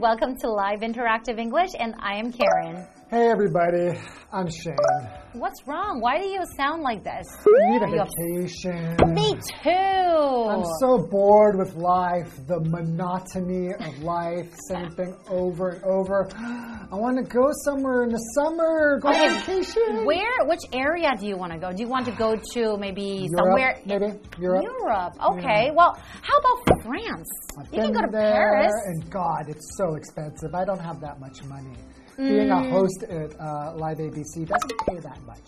welcome to Live Interactive English, and I am Karen. Hey everybody, I'm Shane. What's wrong? Why do you sound like this? I need a Are you ups- vacation. Me too. I'm so bored with life, the monotony of life, same thing over and over. I want to go somewhere in the summer, go on Okay, vacation. Where? Which area do you want to go? Do you want to go to maybe Europe, somewhere? maybe Europe. Europe. Okay. Well, how about France? I've you can go to there, Paris. and God, it's so expensive. I don't have that much money. Being a Mm. host at uh, Live ABC doesn't pay that much.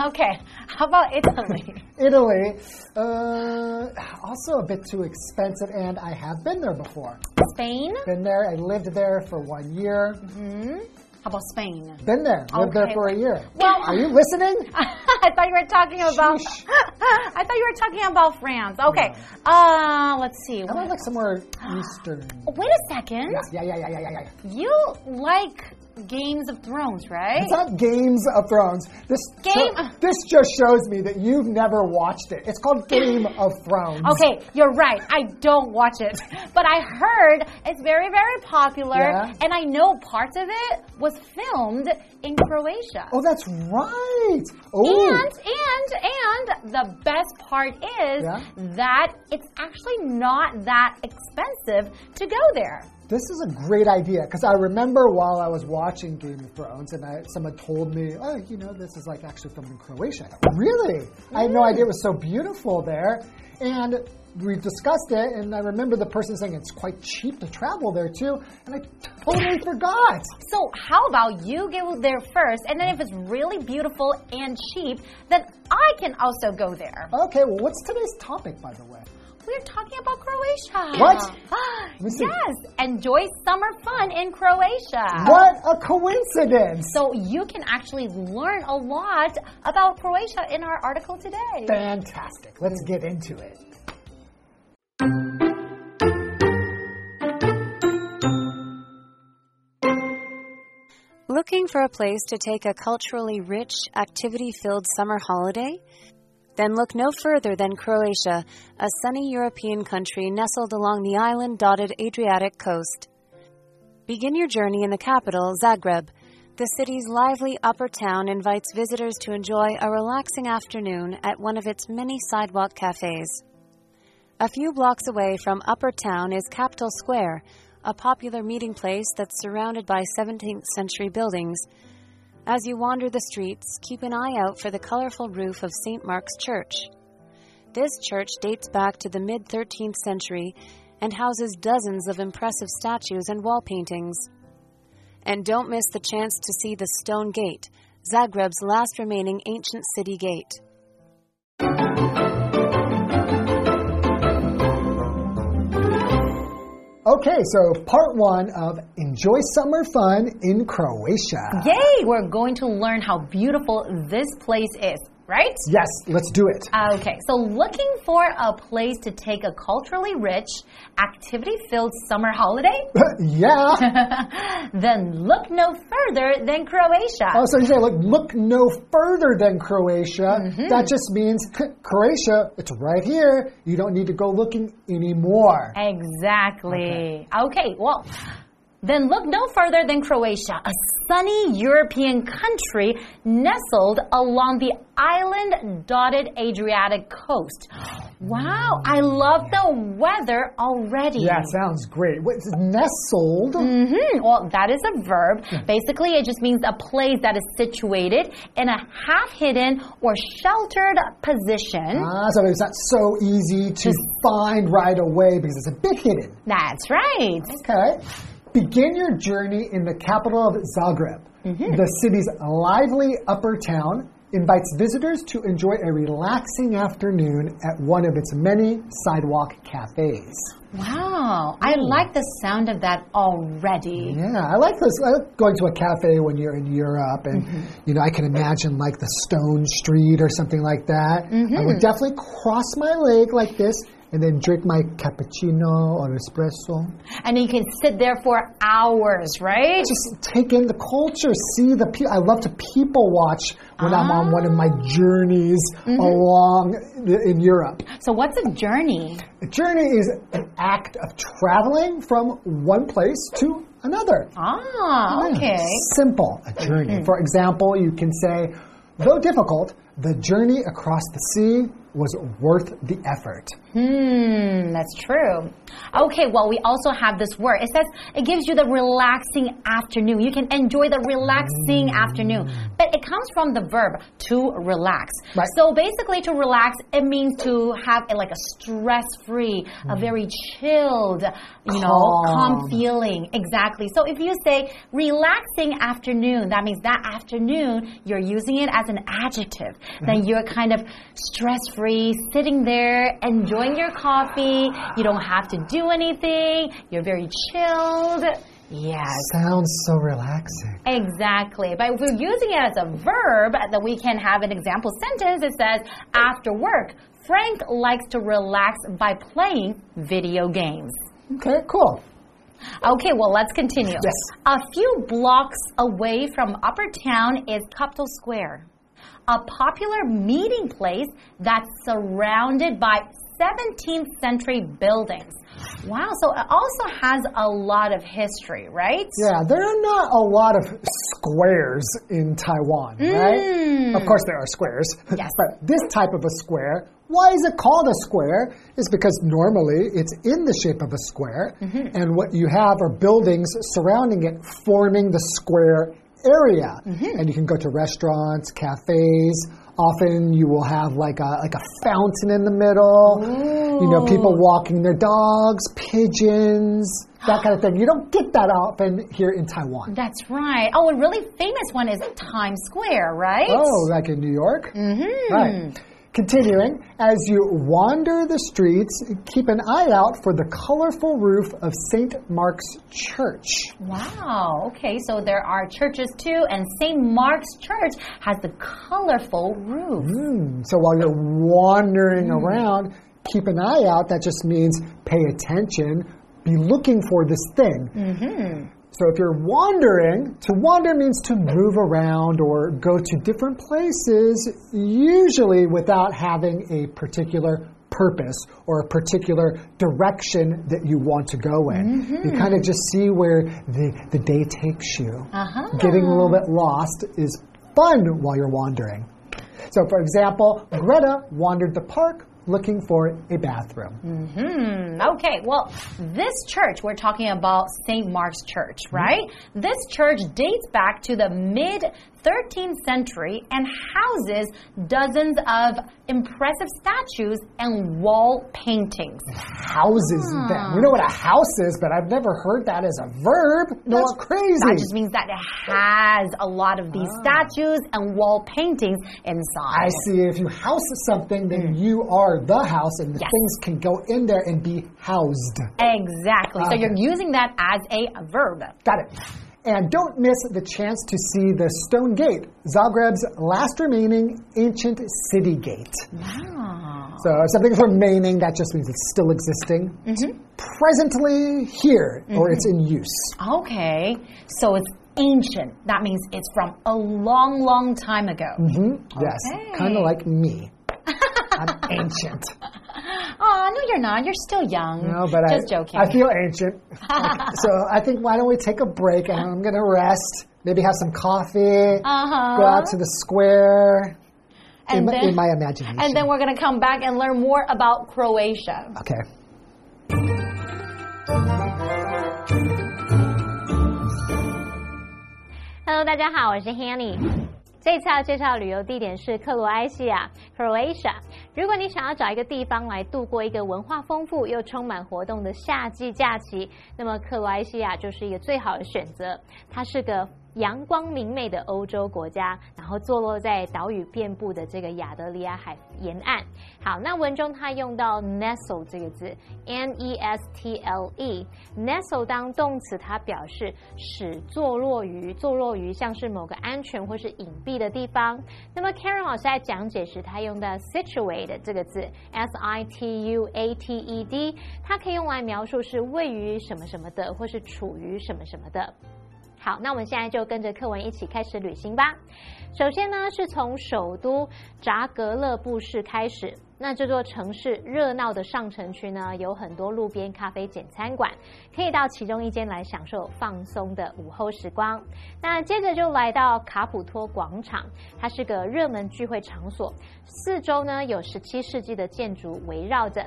okay. How about Italy? Italy, uh, also a bit too expensive, and I have been there before. Spain? Been there. I lived there for one year. How about Spain? Been there. Lived there for a year. Well- are you listening? I thought you were talking about. I thought you were talking about France. Okay. Uh, let's see. I went like somewhere eastern. Wait a second. Yeah, yeah, yeah, yeah, yeah, yeah. You like Games of Thrones, right? It's not Games of Thrones. This Game- so- this just shows me that you've never watched it. It's called Game of Thrones. Okay, you're right. I don't watch it. But I heard it's very, very popular. Yeah? And I know parts of it was filmed in Croatia. Oh, that's right. Oh, And, and, and the best part is Yeah? that it's actually not that expensive to go there. This is a great idea because I remember while I was watching Game of Thrones and I, someone told me, oh, you know, this is like actually filmed in Croatia. Really? I had no idea it was so beautiful there. And we discussed it, and I remember the person saying it's quite cheap to travel there too, and I totally forgot. So, how about you go there first, and then if it's really beautiful and cheap, then I can also go there. Okay, well, what's today's topic, by the way? We're talking about Croatia. What? me yes, enjoy summer fun in Croatia. What a coincidence! So, you can actually learn a lot about Croatia in our article today. Fantastic. Let's get into it. Looking for a place to take a culturally rich, activity filled summer holiday? Then look no further than Croatia, a sunny European country nestled along the island dotted Adriatic coast. Begin your journey in the capital, Zagreb. The city's lively upper town invites visitors to enjoy a relaxing afternoon at one of its many sidewalk cafes. A few blocks away from Upper Town is Kaptol Square, a popular meeting place that's surrounded by 17th century buildings. As you wander the streets, keep an eye out for the colorful roof of St. Mark's Church. This church dates back to the mid 13th century and houses dozens of impressive statues and wall paintings. And don't miss the chance to see the Stone Gate, Zagreb's last remaining ancient city gate. Okay, so part one of Enjoy Summer Fun in Croatia. Yay! We're going to learn how beautiful this place is, right? Yes, let's do it. Okay, so looking for a place to take a culturally rich, activity filled summer holiday? yeah. then look no further than Croatia. Oh, so you say, look, look no further than Croatia. Mm-hmm. That just means Croatia, it's right here. You don't need to go looking anymore. Exactly. Okay. well, then look no further than Croatia, a sunny European country nestled along the island dotted Adriatic coast. Wow, I love the weather already. Yeah, sounds great. What, is it nestled? Hmm, well, that is a verb. Basically, it just means a place that is situated in a half hidden or sheltered position. Ah, so it's not so easy to find right away because it's a bit hidden. That's right. Okay. Begin your journey in the capital of Zagreb. Mm-hmm. The city's lively upper town invites visitors to enjoy a relaxing afternoon at one of its many sidewalk cafes. Wow, I like the sound of that already. Yeah, I like this. I like going to a cafe when you're in Europe, and Mm-hmm. you know, I can imagine like the Stone Street or something like that. I Mm-hmm. would definitely cross my leg like this and then drink my cappuccino or espresso. And you can sit there for hours, right? Just take in the culture, see the people. I love to people watch when I'm on one of my journeys along in Europe. So, what's a journey? A journey is an act of traveling from one place to another. Ah, Yeah, okay. Simple, a journey. For example, you can say, though difficult, the journey across the sea was worth the effort. Hmm, that's true. Okay, well, we also have this word. It says it gives you the relaxing afternoon. You can enjoy the relaxing hmm. afternoon. But it comes from the verb to relax. Right. So basically, to relax, it means to have a, like a stress free, a hmm. very chilled, you know, calm Calm. feeling. Exactly. So if you say relaxing afternoon, that means that afternoon you're using it as an adjective. Then mm-hmm. you're kind of stress free, sitting there, enjoying your coffee. You don't have to do anything. You're very chilled. Yes. Sounds so relaxing. Exactly. But if we're using it as a verb, then we can have an example sentence. It says, after work, Frank likes to relax by playing video games. Okay, cool. Okay, well, let's continue. Yes. A few blocks away from Upper Town is Kaptol Square, a popular meeting place that's surrounded by 17th century buildings. Wow, so it also has a lot of history, right? Yeah, there are not a lot of squares in Taiwan, right? Mm. Of course, there are squares. Yes. but this type of a square, why is it called a square? Is because normally it's in the shape of a square, mm-hmm. and what you have are buildings surrounding it, forming the square area. And you can go to restaurants, cafes. Often you will have like a like a fountain in the middle. You know, people walking their dogs, pigeons, that kind of thing. You don't get that often here in Taiwan. That's right. Oh, a really famous one is Times Square, right? Oh, like in New York? Mm-hmm. Right. Continuing, as you wander the streets, keep an eye out for the colorful roof of St. Mark's Church. Wow. Okay, so there are churches too, and St. Mark's Church has the colorful roof. Hmm, So while you're wandering around, keep an eye out. That just means pay attention, be looking for this thing. So if you're wandering, to wander means to move around or go to different places, usually without having a particular purpose or a particular direction that you want to go in. You kind of just see where the, the day takes you. Uh-huh. Getting a little bit lost is fun while you're wandering. So, for example, Greta wandered the park looking for a bathroom. Hmm. Okay. Well, this church we're talking about St. Mark's Church, right? This church dates back to the mid 13th century and houses dozens of impressive statues and wall paintings. Houses, then. We know what a house is, but I've never heard that as a verb. No, That's- crazy. That just means that it has a lot of these ah. statues and wall paintings inside. I see. If you house something, then mm. you are the house, and the Yes. things can go in there and be housed. Exactly. So ah. you're using that as a verb. Got it. And don't miss the chance to see the Stone Gate, Zagreb's last remaining ancient city gate. Wow. So if something's remaining, that just means it's still existing. Mm-hmm. Presently here, or it's in use. Okay. So it's ancient. That means it's from a long, long time ago. Hmm? Yes, Okay. kind of like me. I'm ancient. Oh, no, you're not. You're still young. No, but Just I, joking. I feel ancient. so I think why don't we take a break and I'm going to rest, maybe have some coffee, Uh-huh. go out to the square. in, And my, then- in my imagination. and then we're going to come back and learn more about Croatia. okay. Hello，大家好，我是 Hanny。这次要介绍的旅游地点是克罗埃西亚 （Croatia）。 如果你想要找一个地方来度过一个文化丰富又充满活动的夏季假期，那么克罗埃西亚就是一个最好的选择。它是个阳光明媚的欧洲国家，然后坐落在岛屿遍布的这个亚得里亚海沿岸。好，那文中它用到 nestle 这个字，n e s t l e，nestle 当动词，它表示使坐落于坐落于像是某个安全或是隐蔽的地方。那么 Karen 老师在讲解时，他用的 situate 这个字，s i t u a t e d，它可以用来描述是位于什么什么的，或是处于什么什么的。好，那我们现在就跟着课文一起开始旅行吧。首先呢，是从首都扎格勒布市开始。那这座城市热闹的上城区呢，有很多路边咖啡简餐馆，可以到其中一间来享受放松的午后时光。那接着就来到卡普托广场，它是个热门聚会场所，四周呢有十七世纪的建筑围绕着。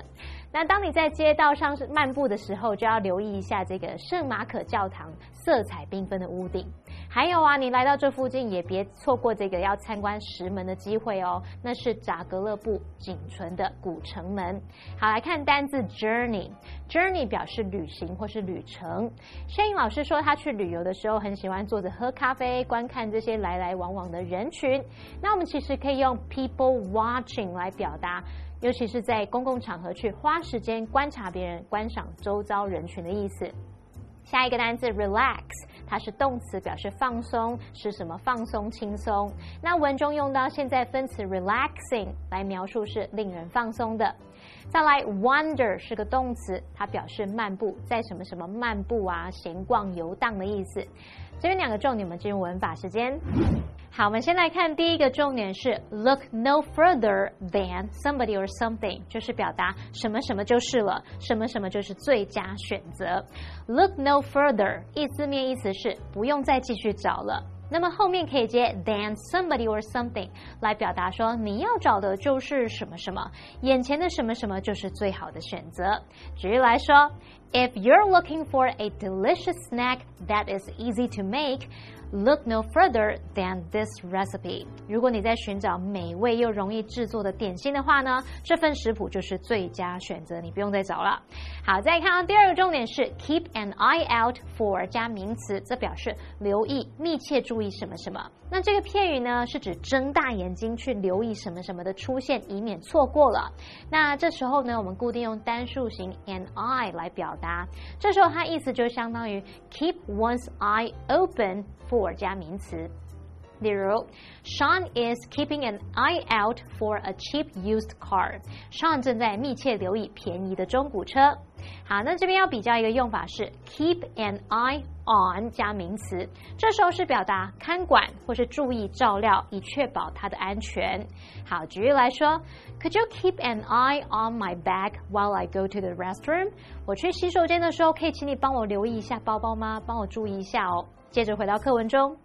那当你在街道上漫步的时候，就要留意一下这个圣马可教堂色彩缤纷的屋顶。还有啊，你来到这附近也别错过这个要参观石门的机会哦。那是扎格勒布仅存的古城门。好，来看单字 journey，journey 表示旅行或是旅程。摄影老师说他去旅游的时候很喜欢坐着喝咖啡，观看这些来来往往的人群。那我们其实可以用 people watching 来表达。尤其是在公共场合去花时间观察别人、观赏周遭人群的意思。下一个单词 relax，它是动词，表示放松，使什么放松、轻松。那文中用到现在分词 relaxing 来描述是令人放松的。再来 wander 是个动词，它表示漫步，在什么什么漫步啊、闲逛、游荡的意思。这边两个重点，我们进入文法时间。好，我们先来看第一个重点是 look no further than somebody or something，就是表达什么什么就是了，什么什么就是最佳选择。look no further，意字面意思是不用再继续找了。那么后面可以接 than somebody or something 来表达说你要找的就是什么什么，眼前的什么什么就是最好的选择。举例来说，If you're looking for a delicious snack that is easy to make。 Look no further than this recipe。如果你在寻找美味又容易制作的点心的话呢，这份食谱就是最佳选择，你不用再找了。好，再看到第二个重点是 keep an eye out for 加名词，这表示留意、密切注意什么什么。那这个片语呢，是指睁大眼睛去留意什么什么的出现，以免错过了。那这时候呢，我们固定用单数型 an eye 来表达，这时候它意思就相当于 keep one's eye open 加名词。例如，Sean is keeping an eye out for a cheap used car。Sean 正在密切留意便宜的中古车。好，那这边要比较一个用法是 keep an eye on 加名词，这时候是表达看管或是注意照料，以确保它的安全。好，举例来说，Could you keep an eye on my bag while I go to the restroom？我去洗手间的时候，可以请你帮我留意一下包包吗？帮我注意一下哦。接着回到课文中。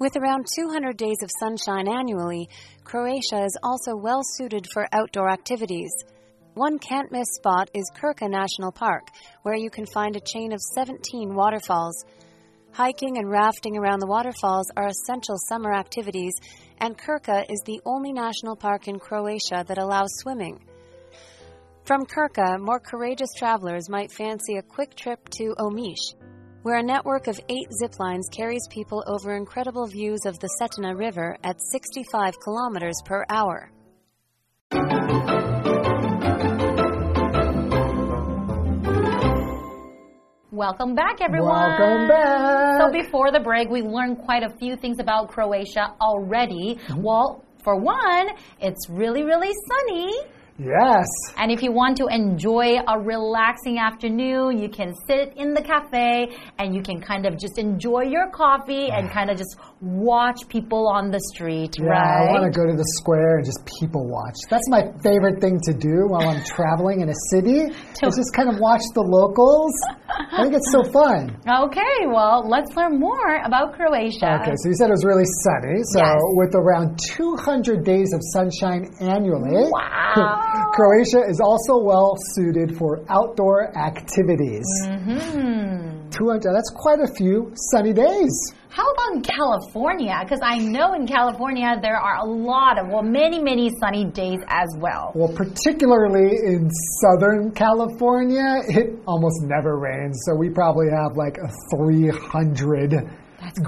With around 200 days of sunshine annually, Croatia is also well suited for outdoor activities. One can't miss spot is Krka National Park, where you can find a chain of 17 waterfalls. Hiking and rafting around the waterfalls are essential summer activities, and Krka is the only national park in Croatia that allows swimming. From Krka, more courageous travelers might fancy a quick trip to Omish, where a network of eight zip lines carries people over incredible views of the Cetina River at 65 kilometers per hour. Welcome back, everyone. Welcome back. So, before the break, we learned quite a few things about Croatia already. Mm -hmm. Well, for one, it's really, really sunny. Yes. And if you want to enjoy a relaxing afternoon, you can sit in the cafe and you can kind of just enjoy your coffee and ah. kind of just watch people on the street, yeah, right? I want to go to the square and just people watch. That's my favorite thing to do while I'm traveling in a city. to just kind of watch the locals. I think it's so fun. Okay, well, let's learn more about Croatia. Okay, so you said it was really sunny. So yes. with around 200 days of sunshine annually. Wow. Croatia is also well suited for outdoor activities. Mm-hmm. 200, that's quite a few sunny days. How about in California? Because I know in California there are a lot of, well, many, many sunny days as well. Well, particularly in Southern California, it almost never rains. So we probably have like a 300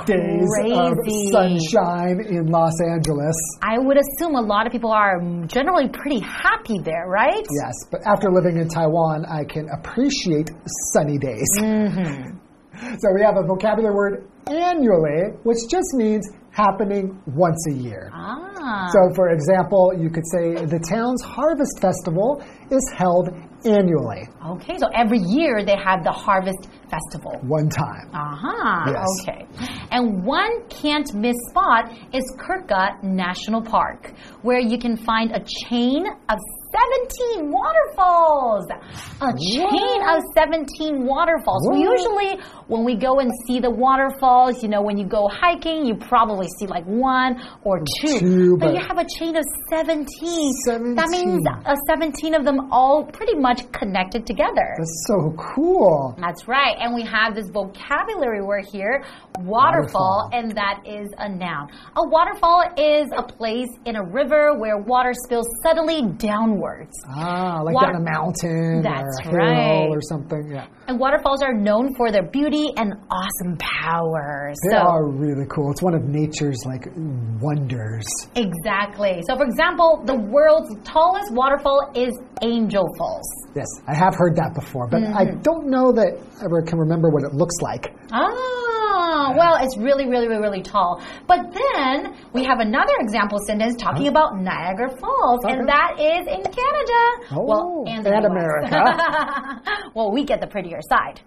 Days of sunshine in Los Angeles. I would assume a lot of people are generally pretty happy there, right? Yes, but after living in Taiwan, I can appreciate sunny days. Mm -hmm. So we have a vocabulary word annually, which just means happening once a year. Ah. So, for example, you could say the town's harvest festival is held annually, Okay, so every year they have the harvest festival. one time. Uh huh. Yes. Okay. And one can't miss spot is Krka National Park, where you can find a chain of 17 waterfalls. A chain of 17 waterfalls. What? Usually, when we go and see the waterfalls, you know, when you go hiking, you probably see like one or two. Two, but, but- you have a chain of 17. That means uh, 17 of them all pretty much connected together. That's so cool. That's right. And we have this vocabulary word here, waterfall, Waterfall. and that is a noun. A waterfall is a place in a river where water spills suddenly Ah, like Water- down a mountain That's or a hill right. or something. Yeah. And waterfalls are known for their beauty and awesome power. They so, are really cool. It's one of nature's like wonders. exactly. So, for example, the world's tallest waterfall is Angel Falls. Yes, I have heard that before, but I Mm-hmm. don't know that I ever can remember what it looks like. Ah, Oh, well, it's really, really, really, really tall. But then we have another example sentence talking about Niagara Falls, Okay. and that is in Canada. Oh, well, and, and America. well, we get the prettier side.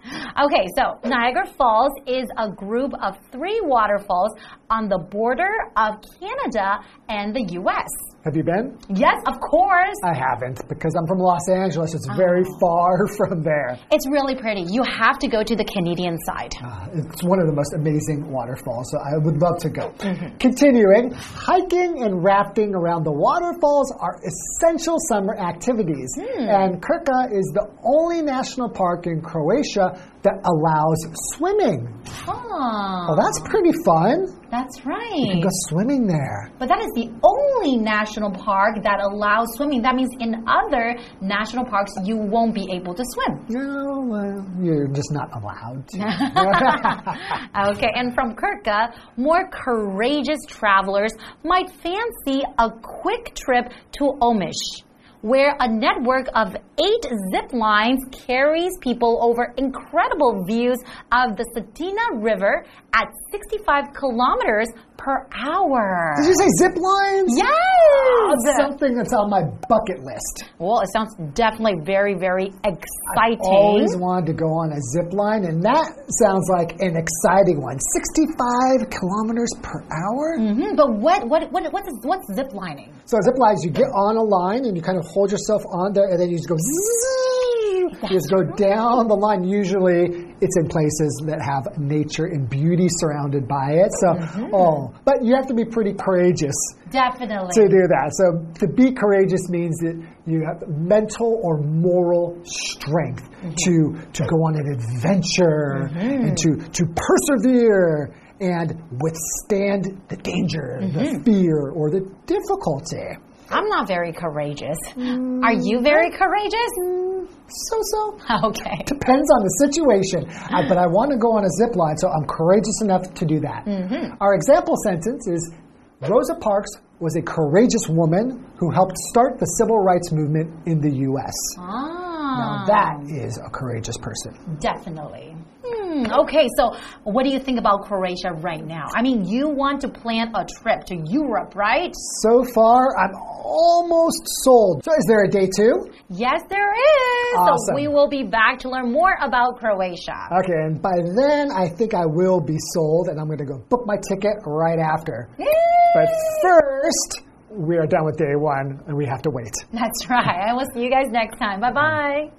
Okay, so Niagara Falls is a group of three waterfalls on the border of Canada and the U.S. Have you been? Yes, of course. I haven't because I'm from Los Angeles. It's very Oh. far from there. It's really pretty. You have to go to the Canadian side. Uh, It's one of the most amazing waterfalls, so I would love to go. Mm-hmm. Continuing, hiking and rafting around the waterfalls are essential summer activities. Hmm. And Krka is the only national park in Croatia that allows swimming. Oh, Well, that's pretty fun. that's right. You can go swimming there. But that is the only national park that allows swimming. That means in other national parks, you won't be able to swim. No, well, you're just not allowed to. okay, and from Krka, more courageous travelers might fancy a quick trip to Omish. Where a network of eight zip lines carries people over incredible views of the Cetina River at 65 kilometers per hour. Did you say zip lines? Yes! Something that's on my bucket list. Well, it sounds definitely very, very exciting. Always wanted to go on a zip line, and that sounds like an exciting one. 65 kilometers per hour? Mhm, But what, what, what, what is, what's zip lining? So, zip lines, you get on a line and you kind of hold yourself on there, and then you just go you just go down the line. Usually, it's in places that have nature and beauty surrounded by it. So, mm-hmm. oh, but you have to be pretty courageous Definitely. to do that. So to be courageous means that you have mental or moral strength mm-hmm. to to go on an adventure mm-hmm. and to to persevere and withstand the danger, the fear, or the difficulty. I'm not very courageous. Are you mm-hmm. very courageous? Mm-hmm. So so. Okay. Depends on the situation. I, but I want to go on a zip line, so I'm courageous enough to do that. Mm-hmm. Our example sentence is Rosa Parks was a courageous woman who helped start the civil rights movement in the U.S. Ah. Now, Ah, that is a courageous person. definitely. Hmm, okay, so what do you think about Croatia right now? I mean, you want to plan a trip to Europe, right? So far, I'm almost sold. So, is there a day two? Yes, there is. Awesome. So we will be back to learn more about Croatia. Okay, and by then, I think I will be sold, and I'm going to go book my ticket right after. But first, we are done with day one, and we have to wait. That's right. I will see you guys next time. Bye bye.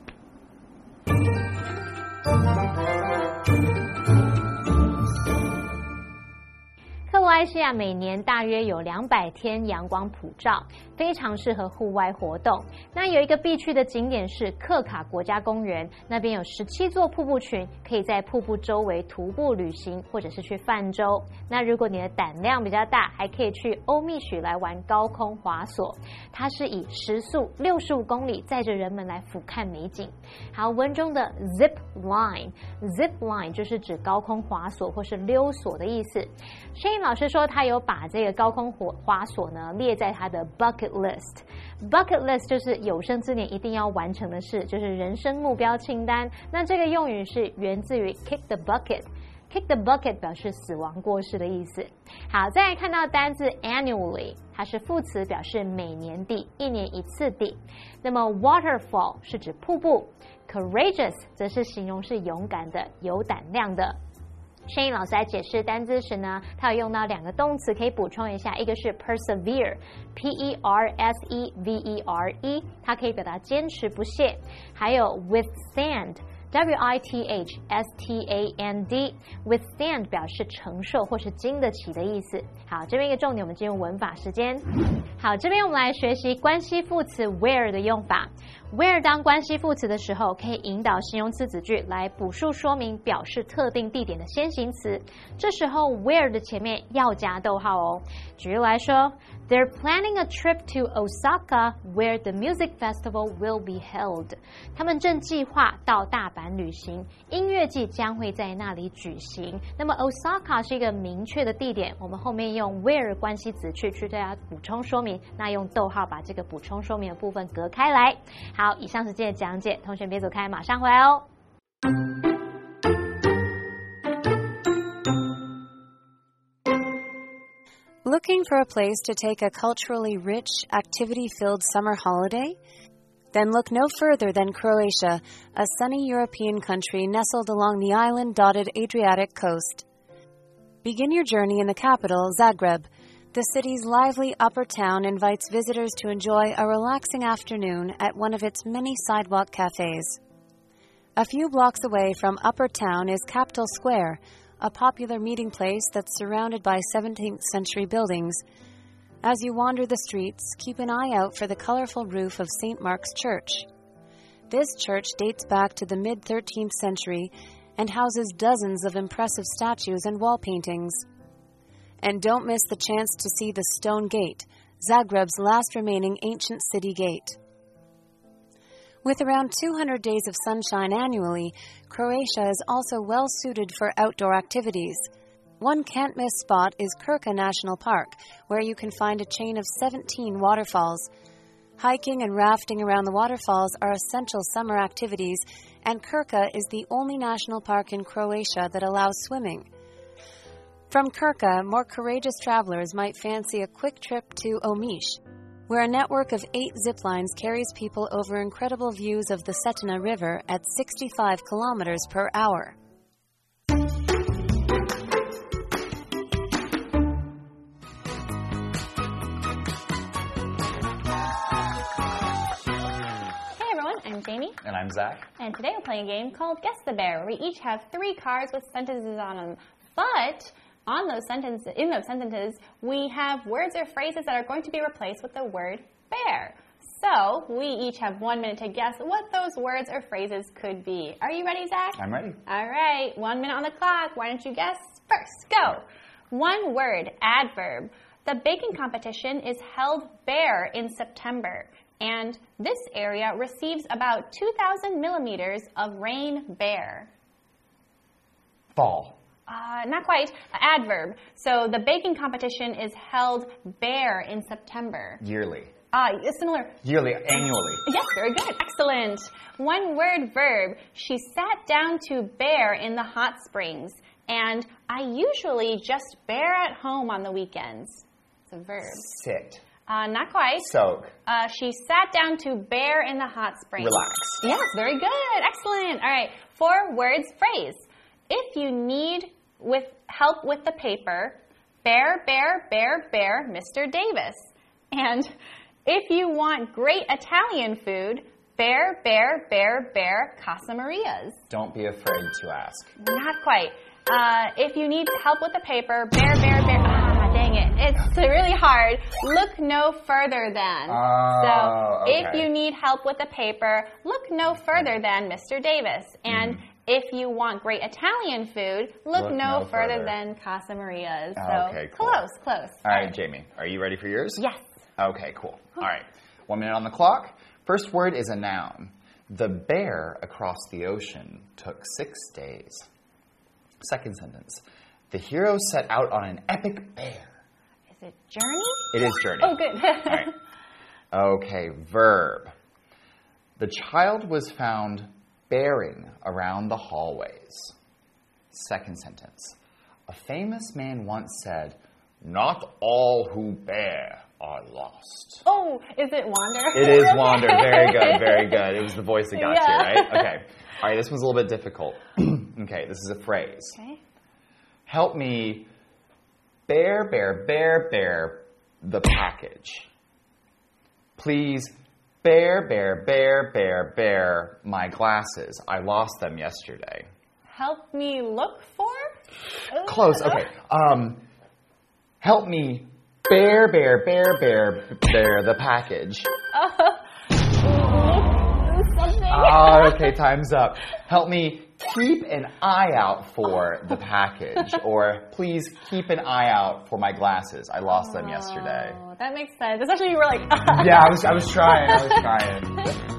马来西亚每年大约有两百天阳光普照，非常适合户外活动。那有一个必去的景点是克卡国家公园，那边有十七座瀑布群，可以在瀑布周围徒步旅行，或者是去泛舟。那如果你的胆量比较大，还可以去欧密许来玩高空滑索，它是以时速六十五公里载着人们来俯瞰美景。好，文中的 zip line，zip line 就是指高空滑索或是溜索的意思。Shane 老师说，他有把这个高空滑滑索呢列在他的 bucket list。bucket list 就是有生之年一定要完成的事，就是人生目标清单。那这个用语是源自于 kick the bucket。kick the bucket 表示死亡过世的意思。好，再来看到单字 annually，它是副词，表示每年的，一年一次的。那么 waterfall 是指瀑布，courageous 则是形容是勇敢的、有胆量的。声音老师在解释单词时呢，他有用到两个动词，可以补充一下，一个是 persevere，p e r s e v e r e，它可以表达坚持不懈；还有 withstand。W I T H S T A N D，withstand 表示承受或是经得起的意思。好，这边一个重点，我们进入文法时间。好，这边我们来学习关系副词 where 的用法。where 当关系副词的时候，可以引导形容词子句来补述说明表示特定地点的先行词。这时候 where 的前面要加逗号哦。举例来说，They're planning a trip to Osaka where the music festival will be held。他们正计划到大阪旅行，音乐季将会在那里举行。那么 Osaka 是一个明确的地点，我们后面用 where 关系子去去对它补充说明。那用逗号把这个补充说明的部分隔开来。好，以上是今天的讲解，同学别走开，马上回来哦。Looking for a place to take a culturally rich, activity filled summer holiday? Then look no further than Croatia, a sunny European country nestled along the island dotted Adriatic coast. Begin your journey in the capital, Zagreb the city's lively upper town invites visitors to enjoy a relaxing afternoon at one of its many sidewalk cafes. A few blocks away from Upper Town is Kaptol Square, a popular meeting place that's surrounded by 17th century buildings. As you wander the streets, keep an eye out for the colorful roof of St. Mark's Church. This church dates back to the mid 13th century and houses dozens of impressive statues and wall paintings. And don't miss the chance to see the Stone Gate, Zagreb's last remaining ancient city gate. With around 200 days of sunshine annually, Croatia is also well suited for outdoor activities. One can't miss spot is Krka National Park, where you can find a chain of 17 waterfalls. Hiking and rafting around the waterfalls are essential summer activities, and Krka is the only national park in Croatia that allows swimming. From Krka, more courageous travelers might fancy a quick trip to Omish, where a network of eight zip lines carries people over incredible views of the Cetina River at 65 kilometers per hour. Hey everyone, I'm Jamie. And I'm Zach. And today we're playing a game called Guess the Bear, where we each have three cards with sentences on them. But on those sentences, in those sentences, we have words or phrases that are going to be replaced with the word bear. So we each have one minute to guess what those words or phrases could be. Are you ready, Zach? I'm ready. All right, one minute on the clock. Why don't you guess first? Go. One word, adverb. The baking competition is held bare in September, and this area receives about 2,000 millimeters of rain bare. Fall. Uh, not quite. Adverb. So the baking competition is held bare in September. Yearly. Ah, uh, similar. Yearly, annually. Yes, very good. Excellent. One word verb. She sat down to bear in the hot springs. And I usually just bear at home on the weekends. It's a verb. Sit. Uh, not quite. Soak. Uh, she sat down to bear in the hot springs. Relax. Yes, very good. Excellent. All right. Four words phrase. If you need with help with the paper, bear, bear, bear, bear, Mr. Davis. And if you want great Italian food, bear, bear, bear, bear, Casa Maria's. Don't be afraid to ask. Not quite. Uh, if you need help with the paper, bear, bear, bear. Ah, dang it. it's really hard. Look no further than. Oh, so if you need help with the paper, look no further than Mr. Davis. And Mm-hmm. If you want great Italian food, look, Look no, no further further. than Casa Maria's. Ah, so Okay, cool. close, close. All right, Jamie, are you ready for yours? Yes. Okay, cool. All right. One minute on the clock. First word is a noun. The bear across the ocean took six days. Second sentence. The hero set out on an epic bear. Is it journey? It is journey. Oh, good. Right. Okay, verb. The child was found bearing around the hallways. Second sentence. A famous man once said, Not all who bear are lost. Oh, is it wander? It is Wander. Very good, very good. It was the voice that got Yeah. you, right? Okay. All right, this one's a little bit difficult. okay, this is a phrase. Okay. Help me bear, bear, bear, bear the package. Please bear, bear, bear, bear, bear my glasses. I lost them yesterday. Help me look for? Close. Okay. Um, help me bear, bear, bear, bear, bear the package. Something. Ah, okay, time's up. Help me keep an eye out for the package, or please keep an eye out for my glasses. I lost them yesterday. That makes sense. Especially you were like, Yeah, I was, I was trying. I was trying.